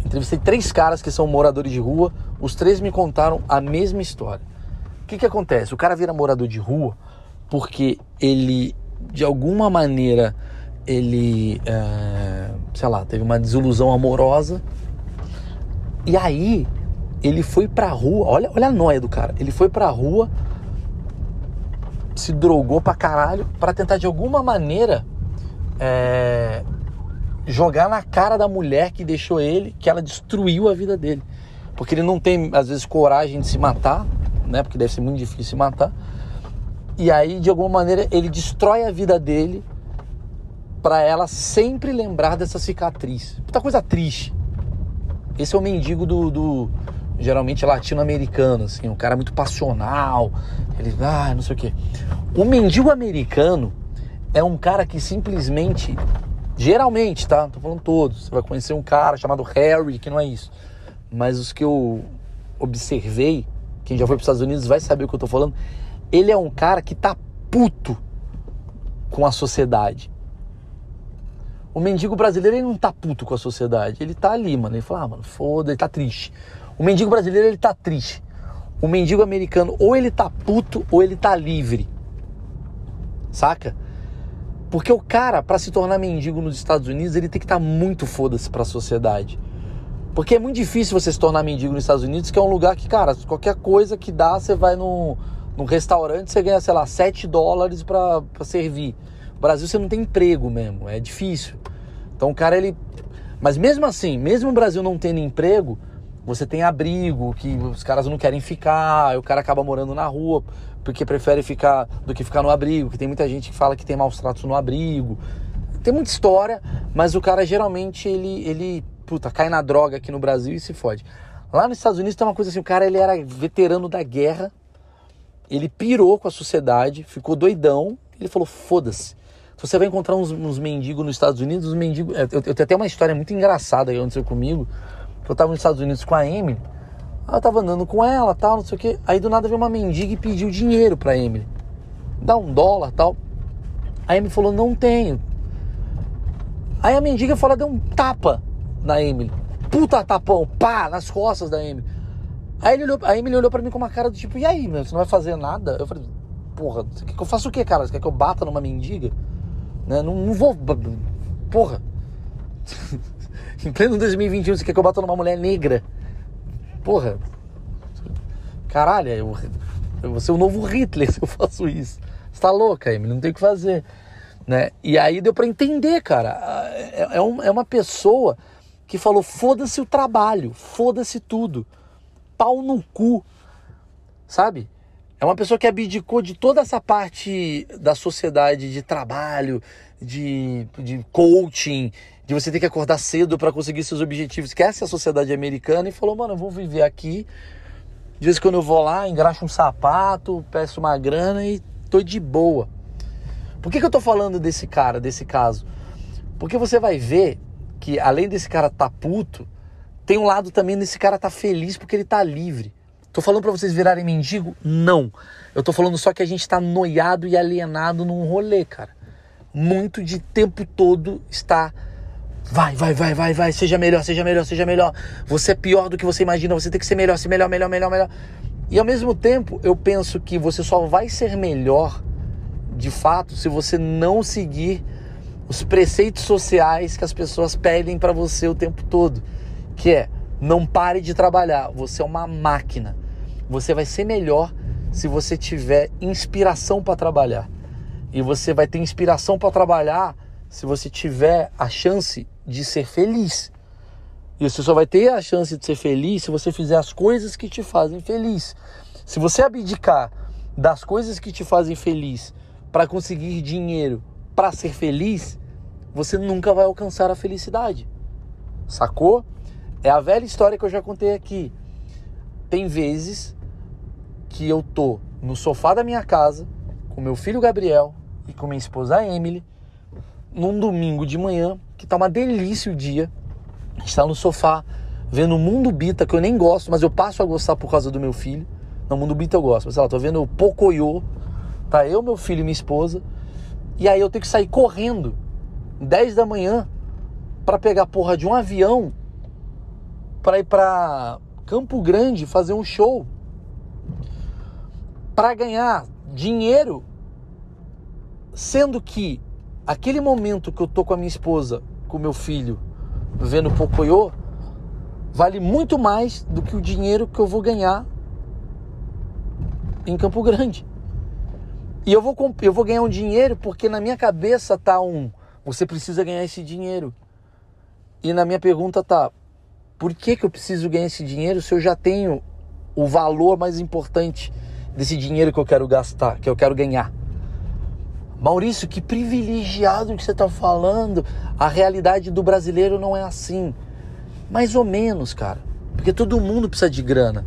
Entrevistei três caras que são moradores de rua, os três me contaram a mesma história. O que, que acontece? O cara vira morador de rua porque ele, de alguma maneira, ele, é, sei lá, teve uma desilusão amorosa e aí ele foi pra rua, olha, olha a noia do cara, ele foi pra rua, se drogou pra caralho pra tentar de alguma maneira é, jogar na cara da mulher que deixou ele, que ela destruiu a vida dele. Porque ele não tem, às vezes, coragem de se matar, né? Porque deve ser muito difícil se matar. E aí, de alguma maneira, ele destrói a vida dele para ela sempre lembrar dessa cicatriz. Puta coisa triste. Esse é o mendigo do, do geralmente latino-americano, assim, um cara muito passional. Ele, ah, não sei o quê. O mendigo americano é um cara que simplesmente Geralmente, tá? Não tô falando todos. Você vai conhecer um cara chamado Harry, que não é isso. Mas os que eu observei, quem já foi para os Estados Unidos vai saber o que eu tô falando. Ele é um cara que tá puto com a sociedade. O mendigo brasileiro ele não tá puto com a sociedade. Ele tá ali, mano. Ele fala, ah, mano, foda, ele tá triste. O mendigo brasileiro ele tá triste. O mendigo americano ou ele tá puto ou ele tá livre. Saca? Porque o cara, para se tornar mendigo nos Estados Unidos, ele tem que estar tá muito foda-se para a sociedade. Porque é muito difícil você se tornar mendigo nos Estados Unidos, que é um lugar que, cara, qualquer coisa que dá, você vai num, num restaurante, você ganha, sei lá, 7 dólares para servir. No Brasil você não tem emprego mesmo, é difícil. Então o cara, ele. Mas mesmo assim, mesmo o Brasil não tendo emprego, você tem abrigo, que os caras não querem ficar, o cara acaba morando na rua porque prefere ficar do que ficar no abrigo, que tem muita gente que fala que tem maus tratos no abrigo. Tem muita história, mas o cara geralmente ele ele puta, cai na droga aqui no Brasil e se fode. Lá nos Estados Unidos tem uma coisa assim, o cara ele era veterano da guerra, ele pirou com a sociedade, ficou doidão, ele falou, foda-se. Você vai encontrar uns, uns mendigos nos Estados Unidos, os mendigos... Eu, eu, tenho até uma história muito engraçada que aconteceu comigo, eu tava nos Estados Unidos com a Emily, eu tava andando com ela, tal, não sei o que. Aí do nada veio uma mendiga e pediu dinheiro pra Emily. Dá um dólar, tal. A Emily falou, não tenho. Aí a mendiga falou, deu um tapa na Emily. Puta tapão, pá, nas costas da Emily. Aí ele olhou, a Emily olhou pra mim com uma cara do tipo, e aí, meu, você não vai fazer nada? Eu falei, porra, você quer que eu faça o que, cara? Você quer que eu bata numa mendiga? Né? Não, não vou. Porra. em pleno 2021, você quer que eu bata numa mulher negra? porra, caralho, eu, eu vou ser o novo Hitler se eu faço isso. Você tá louca, Emily, não tem o que fazer. Né? E aí deu para entender, cara. É, é, um, é uma pessoa que falou: foda-se o trabalho, foda-se tudo, pau no cu, sabe? É uma pessoa que abdicou de toda essa parte da sociedade de trabalho, de, de coaching, de você ter que acordar cedo para conseguir seus objetivos, é a sociedade americana, e falou, mano, eu vou viver aqui De vez em quando eu vou lá, engraxo um sapato, peço uma grana e tô de boa. Por que, que eu tô falando desse cara, desse caso? Porque você vai ver que além desse cara tá puto, tem um lado também desse cara tá feliz porque ele tá livre. Tô falando para vocês virarem mendigo? Não. Eu tô falando só que a gente tá noiado e alienado num rolê, cara. Muito de tempo todo está Vai, vai, vai, vai, vai, seja melhor, seja melhor, seja melhor. Você é pior do que você imagina, você tem que ser melhor, ser melhor, melhor, melhor, melhor. E ao mesmo tempo, eu penso que você só vai ser melhor, de fato, se você não seguir os preceitos sociais que as pessoas pedem para você o tempo todo, que é não pare de trabalhar, você é uma máquina. Você vai ser melhor se você tiver inspiração para trabalhar. E você vai ter inspiração para trabalhar se você tiver a chance de ser feliz. E você só vai ter a chance de ser feliz se você fizer as coisas que te fazem feliz. Se você abdicar das coisas que te fazem feliz para conseguir dinheiro para ser feliz, você nunca vai alcançar a felicidade. Sacou? É a velha história que eu já contei aqui. Tem vezes que eu tô no sofá da minha casa com meu filho Gabriel e com minha esposa Emily num domingo de manhã, que tá uma delícia o dia. A gente tá no sofá, vendo o Mundo Bita, que eu nem gosto, mas eu passo a gostar por causa do meu filho. No Mundo Bita eu gosto, mas sei lá, tô vendo o Pocoyo, tá eu, meu filho e minha esposa. E aí eu tenho que sair correndo, 10 da manhã, para pegar porra de um avião para ir para Campo Grande fazer um show. Para ganhar dinheiro, sendo que aquele momento que eu tô com a minha esposa, com o meu filho, vendo Pocoyo, vale muito mais do que o dinheiro que eu vou ganhar em Campo Grande. E eu vou, eu vou ganhar um dinheiro porque na minha cabeça tá um, você precisa ganhar esse dinheiro. E na minha pergunta tá, por que, que eu preciso ganhar esse dinheiro se eu já tenho o valor mais importante desse dinheiro que eu quero gastar, que eu quero ganhar? Maurício, que privilegiado que você está falando. A realidade do brasileiro não é assim. Mais ou menos, cara. Porque todo mundo precisa de grana.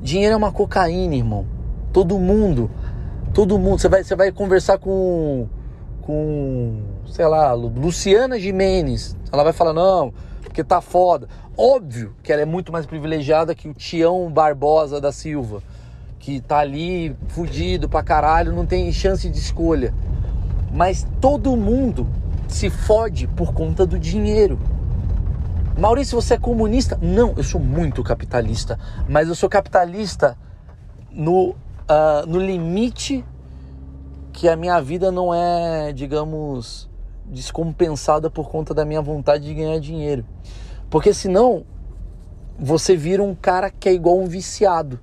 Dinheiro é uma cocaína, irmão. Todo mundo. Todo mundo. Você vai, você vai conversar com. Com. Sei lá, Luciana Jimenez. Ela vai falar, não, porque tá foda. Óbvio que ela é muito mais privilegiada que o Tião Barbosa da Silva que tá ali fudido pra caralho, não tem chance de escolha. Mas todo mundo se fode por conta do dinheiro. Maurício, você é comunista? Não, eu sou muito capitalista. Mas eu sou capitalista no, uh, no limite que a minha vida não é, digamos, descompensada por conta da minha vontade de ganhar dinheiro. Porque senão você vira um cara que é igual um viciado.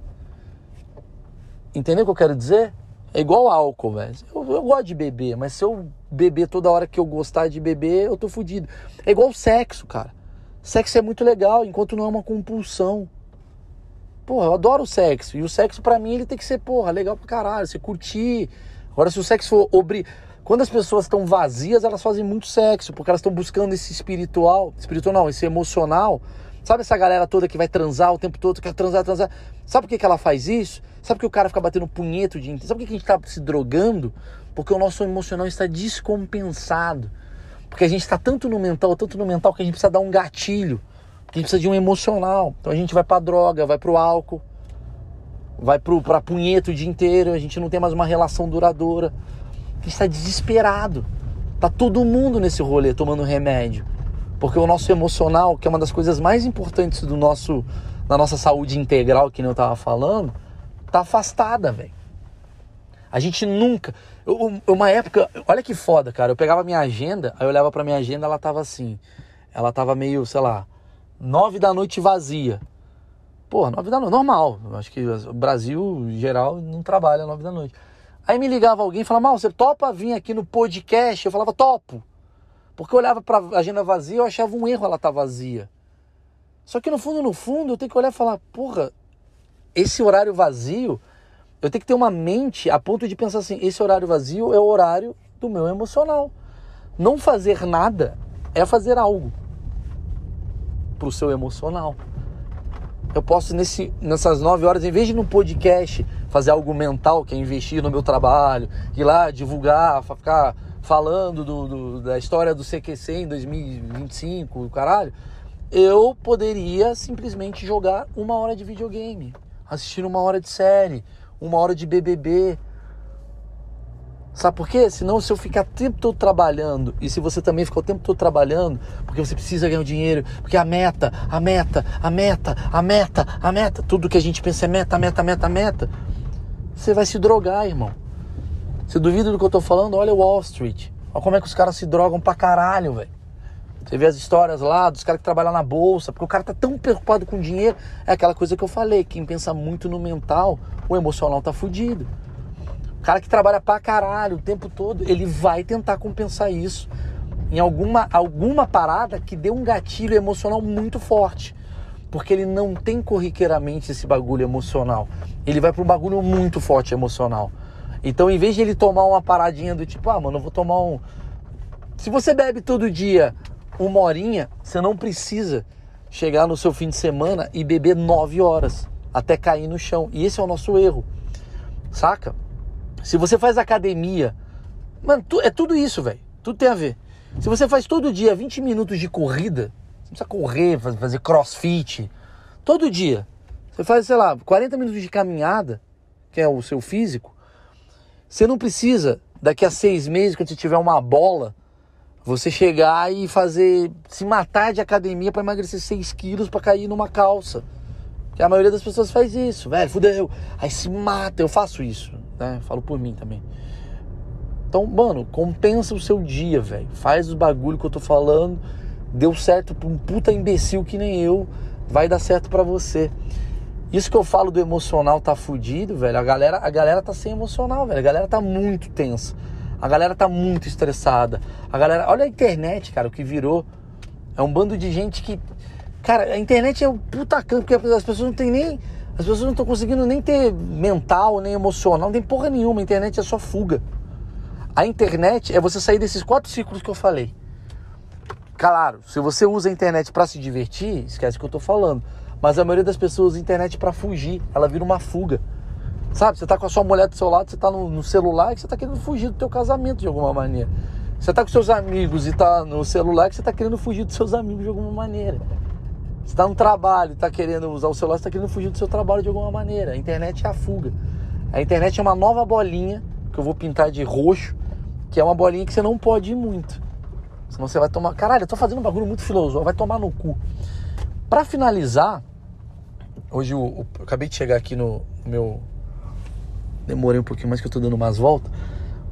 Entendeu o que eu quero dizer? É igual álcool, velho. Eu, eu, gosto de beber, mas se eu beber toda hora que eu gostar de beber, eu tô fudido. É igual sexo, cara. Sexo é muito legal, enquanto não é uma compulsão. Porra, eu adoro o sexo. E o sexo, para mim, ele tem que ser, porra, legal pra caralho. Você curtir. Agora, se o sexo for obri... Quando as pessoas estão vazias, elas fazem muito sexo, porque elas estão buscando esse espiritual, espiritual não, esse emocional. Sabe essa galera toda que vai transar o tempo todo, quer transar, transar? Sabe por que, que ela faz isso? Sabe por que o cara fica batendo punheta de Sabe por que a gente está se drogando? Porque o nosso emocional está descompensado. Porque a gente está tanto no mental, tanto no mental, que a gente precisa dar um gatilho. A gente precisa de um emocional. Então a gente vai pra droga, vai pro álcool, vai pro, pra punheta o dia inteiro, a gente não tem mais uma relação duradoura. A gente está desesperado. Tá todo mundo nesse rolê tomando remédio. Porque o nosso emocional, que é uma das coisas mais importantes do nosso, da nossa saúde integral, que nem eu tava falando, tá afastada, velho. A gente nunca. Eu, uma época, olha que foda, cara. Eu pegava minha agenda, aí eu olhava pra minha agenda, ela tava assim. Ela tava meio, sei lá, nove da noite vazia. Pô, nove da noite, normal. Acho que o Brasil, em geral, não trabalha nove da noite. Aí me ligava alguém e falava, mal, você topa vir aqui no podcast? Eu falava, topo. Porque eu olhava pra agenda vazia, eu achava um erro ela tá vazia. Só que no fundo, no fundo, eu tenho que olhar e falar, porra, esse horário vazio, eu tenho que ter uma mente a ponto de pensar assim: esse horário vazio é o horário do meu emocional. Não fazer nada é fazer algo para o seu emocional. eu posso nesse, nessas nove horas, em vez de no podcast fazer algo mental, que é investir no meu trabalho, ir lá divulgar, ficar falando do, do, da história do CQC em 2025, o caralho, eu poderia simplesmente jogar uma hora de videogame, assistir uma hora de série, uma hora de BBB. Sabe por quê? Senão, se eu ficar o tempo todo trabalhando, e se você também ficar o tempo todo trabalhando, porque você precisa ganhar o dinheiro, porque a meta, a meta, a meta, a meta, a meta, tudo que a gente pensa é meta, meta, meta, meta, você vai se drogar, irmão. Você duvida do que eu tô falando? Olha o Wall Street. Olha como é que os caras se drogam pra caralho, velho. Você vê as histórias lá dos caras que trabalham na bolsa, porque o cara tá tão preocupado com dinheiro. É aquela coisa que eu falei, quem pensa muito no mental, o emocional tá fudido. O cara que trabalha pra caralho o tempo todo, ele vai tentar compensar isso em alguma, alguma parada que dê um gatilho emocional muito forte. Porque ele não tem corriqueiramente esse bagulho emocional. Ele vai para um bagulho muito forte emocional. Então, em vez de ele tomar uma paradinha do tipo, ah, mano, eu vou tomar um. Se você bebe todo dia uma horinha, você não precisa chegar no seu fim de semana e beber nove horas até cair no chão. E esse é o nosso erro, saca? Se você faz academia, mano, é tudo isso, velho. Tudo tem a ver. Se você faz todo dia 20 minutos de corrida, você precisa correr, fazer crossfit, todo dia. Você faz, sei lá, 40 minutos de caminhada, que é o seu físico. Você não precisa, daqui a seis meses, quando você tiver uma bola, você chegar e fazer, se matar de academia para emagrecer 6 quilos para cair numa calça. Que a maioria das pessoas faz isso, velho, fudeu. Aí se mata, eu faço isso, né? Falo por mim também. Então, mano, compensa o seu dia, velho. Faz os bagulho que eu tô falando. Deu certo pra um puta imbecil que nem eu. Vai dar certo para você. Isso que eu falo do emocional tá fudido, velho. A galera, a galera tá sem emocional, velho. A galera tá muito tensa. A galera tá muito estressada. A galera, olha a internet, cara, o que virou. É um bando de gente que Cara, a internet é um puta campo, porque as pessoas não têm nem. As pessoas não estão conseguindo nem ter mental, nem emocional, não tem porra nenhuma. A internet é só fuga. A internet é você sair desses quatro ciclos que eu falei. Claro, se você usa a internet para se divertir, esquece o que eu tô falando. Mas a maioria das pessoas usa a internet para fugir. Ela vira uma fuga. Sabe? Você tá com a sua mulher do seu lado, você tá no, no celular e você tá querendo fugir do teu casamento de alguma maneira. Você tá com seus amigos e tá no celular que você tá querendo fugir dos seus amigos de alguma maneira. Você está no trabalho, está querendo usar o celular, está querendo fugir do seu trabalho de alguma maneira. A internet é a fuga. A internet é uma nova bolinha que eu vou pintar de roxo, que é uma bolinha que você não pode ir muito. Senão você vai tomar. Caralho, eu tô fazendo um bagulho muito filosófico, vai tomar no cu. Para finalizar, hoje eu, eu, acabei de chegar aqui no meu. Demorei um pouquinho mais que eu tô dando umas voltas.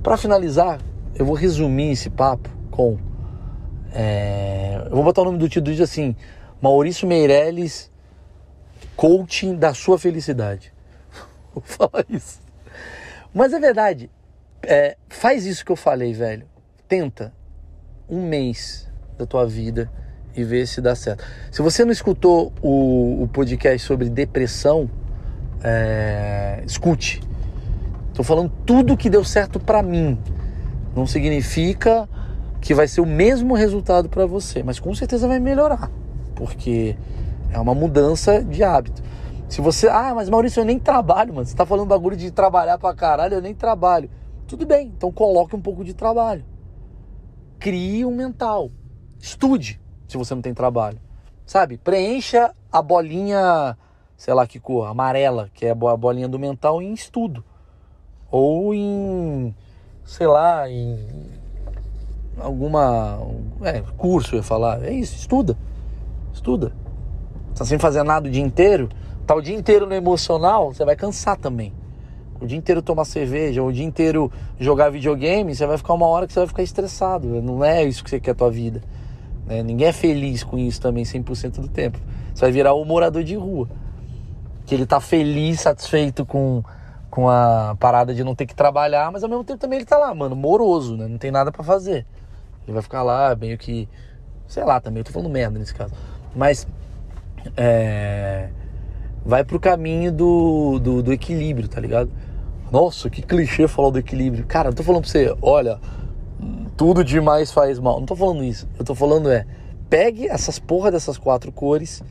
Para finalizar, eu vou resumir esse papo com. É, eu vou botar o nome do título assim: Maurício Meirelles, coaching da sua felicidade. Vou falar isso. Mas é verdade. É, faz isso que eu falei, velho. Tenta um mês da tua vida e vê se dá certo. Se você não escutou o, o podcast sobre depressão, é, escute. Tô falando tudo que deu certo para mim. Não significa que vai ser o mesmo resultado para você, mas com certeza vai melhorar porque é uma mudança de hábito. Se você, ah, mas Maurício, eu nem trabalho, mano. Você tá falando bagulho de trabalhar pra caralho, eu nem trabalho. Tudo bem, então coloque um pouco de trabalho. Crie um mental. Estude, se você não tem trabalho. Sabe? Preencha a bolinha, sei lá que cor, amarela, que é a bolinha do mental, em estudo. Ou em, sei lá, em alguma. É, curso, eu ia falar. É isso, estuda. Estuda. Tá sem fazer nada o dia inteiro, tá o dia inteiro no emocional, você vai cansar também. O dia inteiro tomar cerveja, o dia inteiro jogar videogame, você vai ficar uma hora que você vai ficar estressado. Não é isso que você quer a tua vida. Né? Ninguém é feliz com isso também 100% do tempo. Você vai virar o morador de rua. Que ele tá feliz, satisfeito com, com a parada de não ter que trabalhar, mas ao mesmo tempo também ele tá lá, mano, moroso, né? Não tem nada para fazer. Ele vai ficar lá meio que, sei lá, também eu tô falando merda nesse caso. Mas é, vai pro caminho do, do, do, equilíbrio, tá ligado? Nossa, que clichê falar do equilíbrio. Cara, eu tô falando pra você, olha, tudo demais faz mal. Não tô falando isso. Eu tô falando é, pegue essas porra dessas quatro cores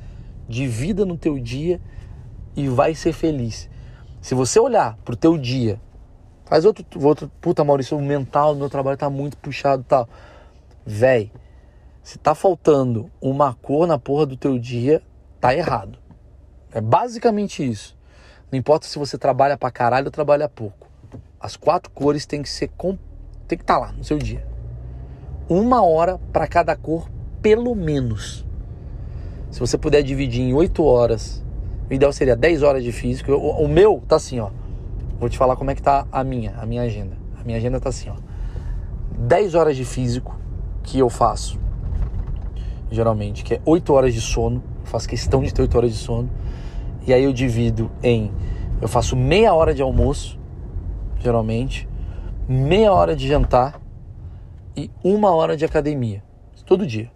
divida no teu dia e vai ser feliz. Se você olhar pro teu dia, faz outro, outro puta Maurício, o mental do meu trabalho tá muito puxado e tal. Véi, se tá faltando uma cor na porra do teu dia, tá errado. É basicamente isso. Não importa se você trabalha pra caralho ou trabalha pouco. As quatro cores tem que ser com... tem que estar tá lá no seu dia. Uma hora para cada cor, pelo menos. Se você puder dividir em 8 horas, o ideal seria 10 horas de físico. O, meu tá assim, ó. Vou te falar como é que tá a minha, a minha agenda. A minha agenda tá assim, ó. 10 horas de físico que eu faço, geralmente, que é 8 horas de sono. Eu faço questão de ter 8 horas de sono. E aí eu divido em. Eu faço meia hora de almoço, geralmente, meia hora de jantar e uma hora de academia. Todo dia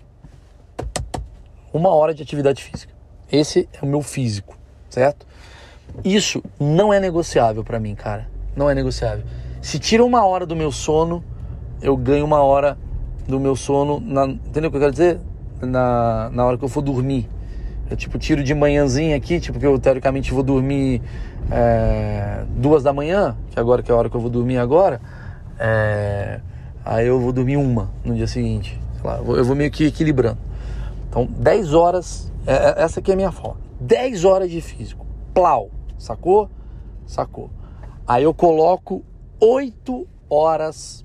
uma hora de atividade física. Esse é o meu físico, certo? Isso não é negociável para mim, cara. Não é negociável. Se tira uma hora do meu sono, eu ganho uma hora do meu sono. Na, entendeu o que eu quero dizer? Na, na hora que eu for dormir. Eu tipo tiro de manhãzinha aqui, tipo que eu teoricamente vou dormir é, duas da manhã, que agora que é a hora que eu vou dormir agora. É, aí eu vou dormir uma no dia seguinte. Lá, eu vou meio que equilibrando. Então, 10 horas, é, é, essa aqui é a minha forma. 10 horas de físico. Plau. Sacou? Sacou. Aí eu coloco 8 horas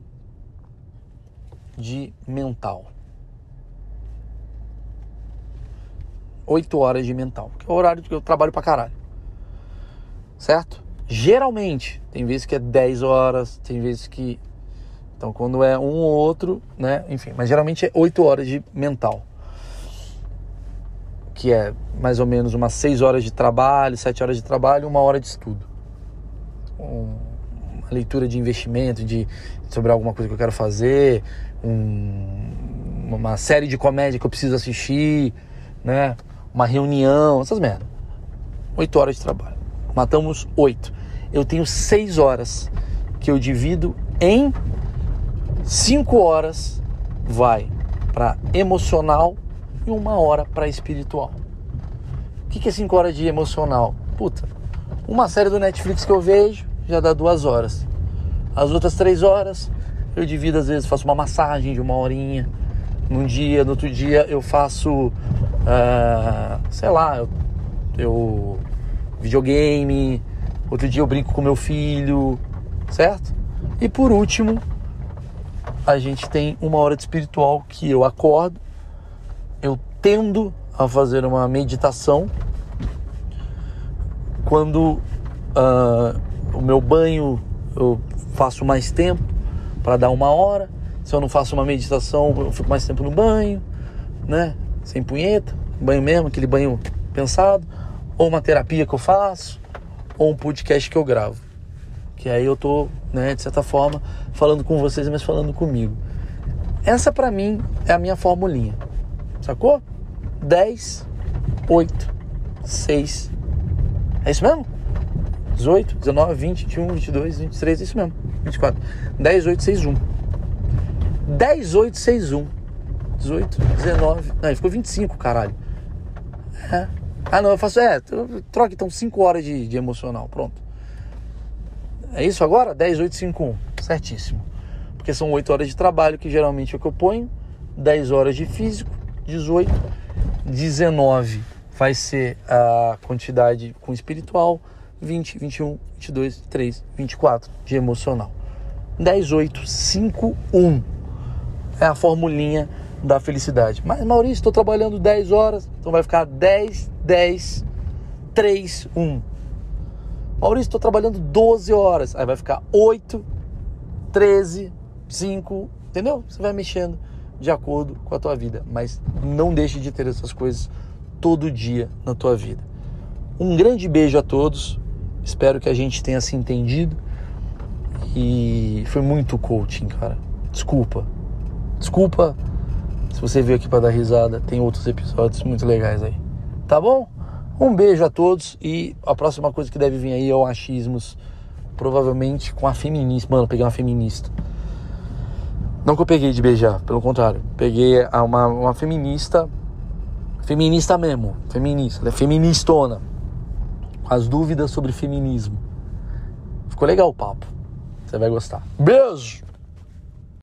de mental. 8 horas de mental, que é o horário que eu trabalho pra caralho. Certo? Geralmente, tem vezes que é 10 horas, tem vezes que. Então, quando é um ou outro, né? Enfim, mas geralmente é 8 horas de mental que é mais ou menos umas 6 horas de trabalho, 7 horas de trabalho, uma hora de estudo. Um, uma leitura de investimento, de sobre alguma coisa que eu quero fazer, um, uma série de comédia que eu preciso assistir, né? Uma reunião, essas merdas. 8 horas de trabalho. Matamos 8. Eu tenho 6 horas que eu divido em 5 horas vai para emocional e uma hora para espiritual. O que é cinco horas de emocional? Puta, uma série do Netflix que eu vejo já dá duas horas. As outras três horas eu divido, às vezes faço uma massagem de uma horinha. Num dia, no outro dia eu faço, uh, sei lá, eu, eu videogame. Outro dia eu brinco com meu filho, certo? E por último, a gente tem uma hora de espiritual que eu acordo, eu tendo a fazer uma meditação quando uh, o meu banho eu faço mais tempo para dar uma hora. Se eu não faço uma meditação, eu fico mais tempo no banho, né? Sem punheta, banho mesmo, aquele banho pensado, ou uma terapia que eu faço, ou um podcast que eu gravo. Que aí eu tô, né, de certa forma, falando com vocês, mas falando comigo. Essa para mim é a minha formulinha. Sacou? 10, 8, 6. É isso mesmo? 18, 19, 20, 21, 22, 23, é isso mesmo. 24. 10, 8, 6, 1. 10, 8, 6, 1. 18, 19. Não, ficou 25, caralho. É. Ah, não, eu faço. É, troca então 5 horas de, de emocional. Pronto. É isso agora? 10, 8, 5, 1. Certíssimo. Porque são 8 horas de trabalho, que geralmente é o que eu ponho. 10 horas de físico. 18 19 vai ser a quantidade com espiritual, 20, 21, 22, 23, 24 de emocional. 10, 8, 5, 1 é a formulinha da felicidade. Mas Maurício, estou trabalhando 10 horas, então vai ficar 10, 10, 3, 1. Maurício, estou trabalhando 12 horas, aí vai ficar 8, 13, 5, entendeu? Você vai mexendo de acordo com a tua vida, mas não deixe de ter essas coisas todo dia na tua vida. Um grande beijo a todos. Espero que a gente tenha se entendido. E foi muito coaching, cara. Desculpa. Desculpa se você veio aqui para dar risada. Tem outros episódios muito legais aí. Tá bom? Um beijo a todos e a próxima coisa que deve vir aí é o achismos, provavelmente com a feminista. Mano, peguei uma feminista. Não que eu peguei de beijar, pelo contrário. Peguei uma, uma feminista Feminista mesmo, feminista, é feministona. As dúvidas sobre feminismo. Ficou legal o papo. Você vai gostar. Beijo!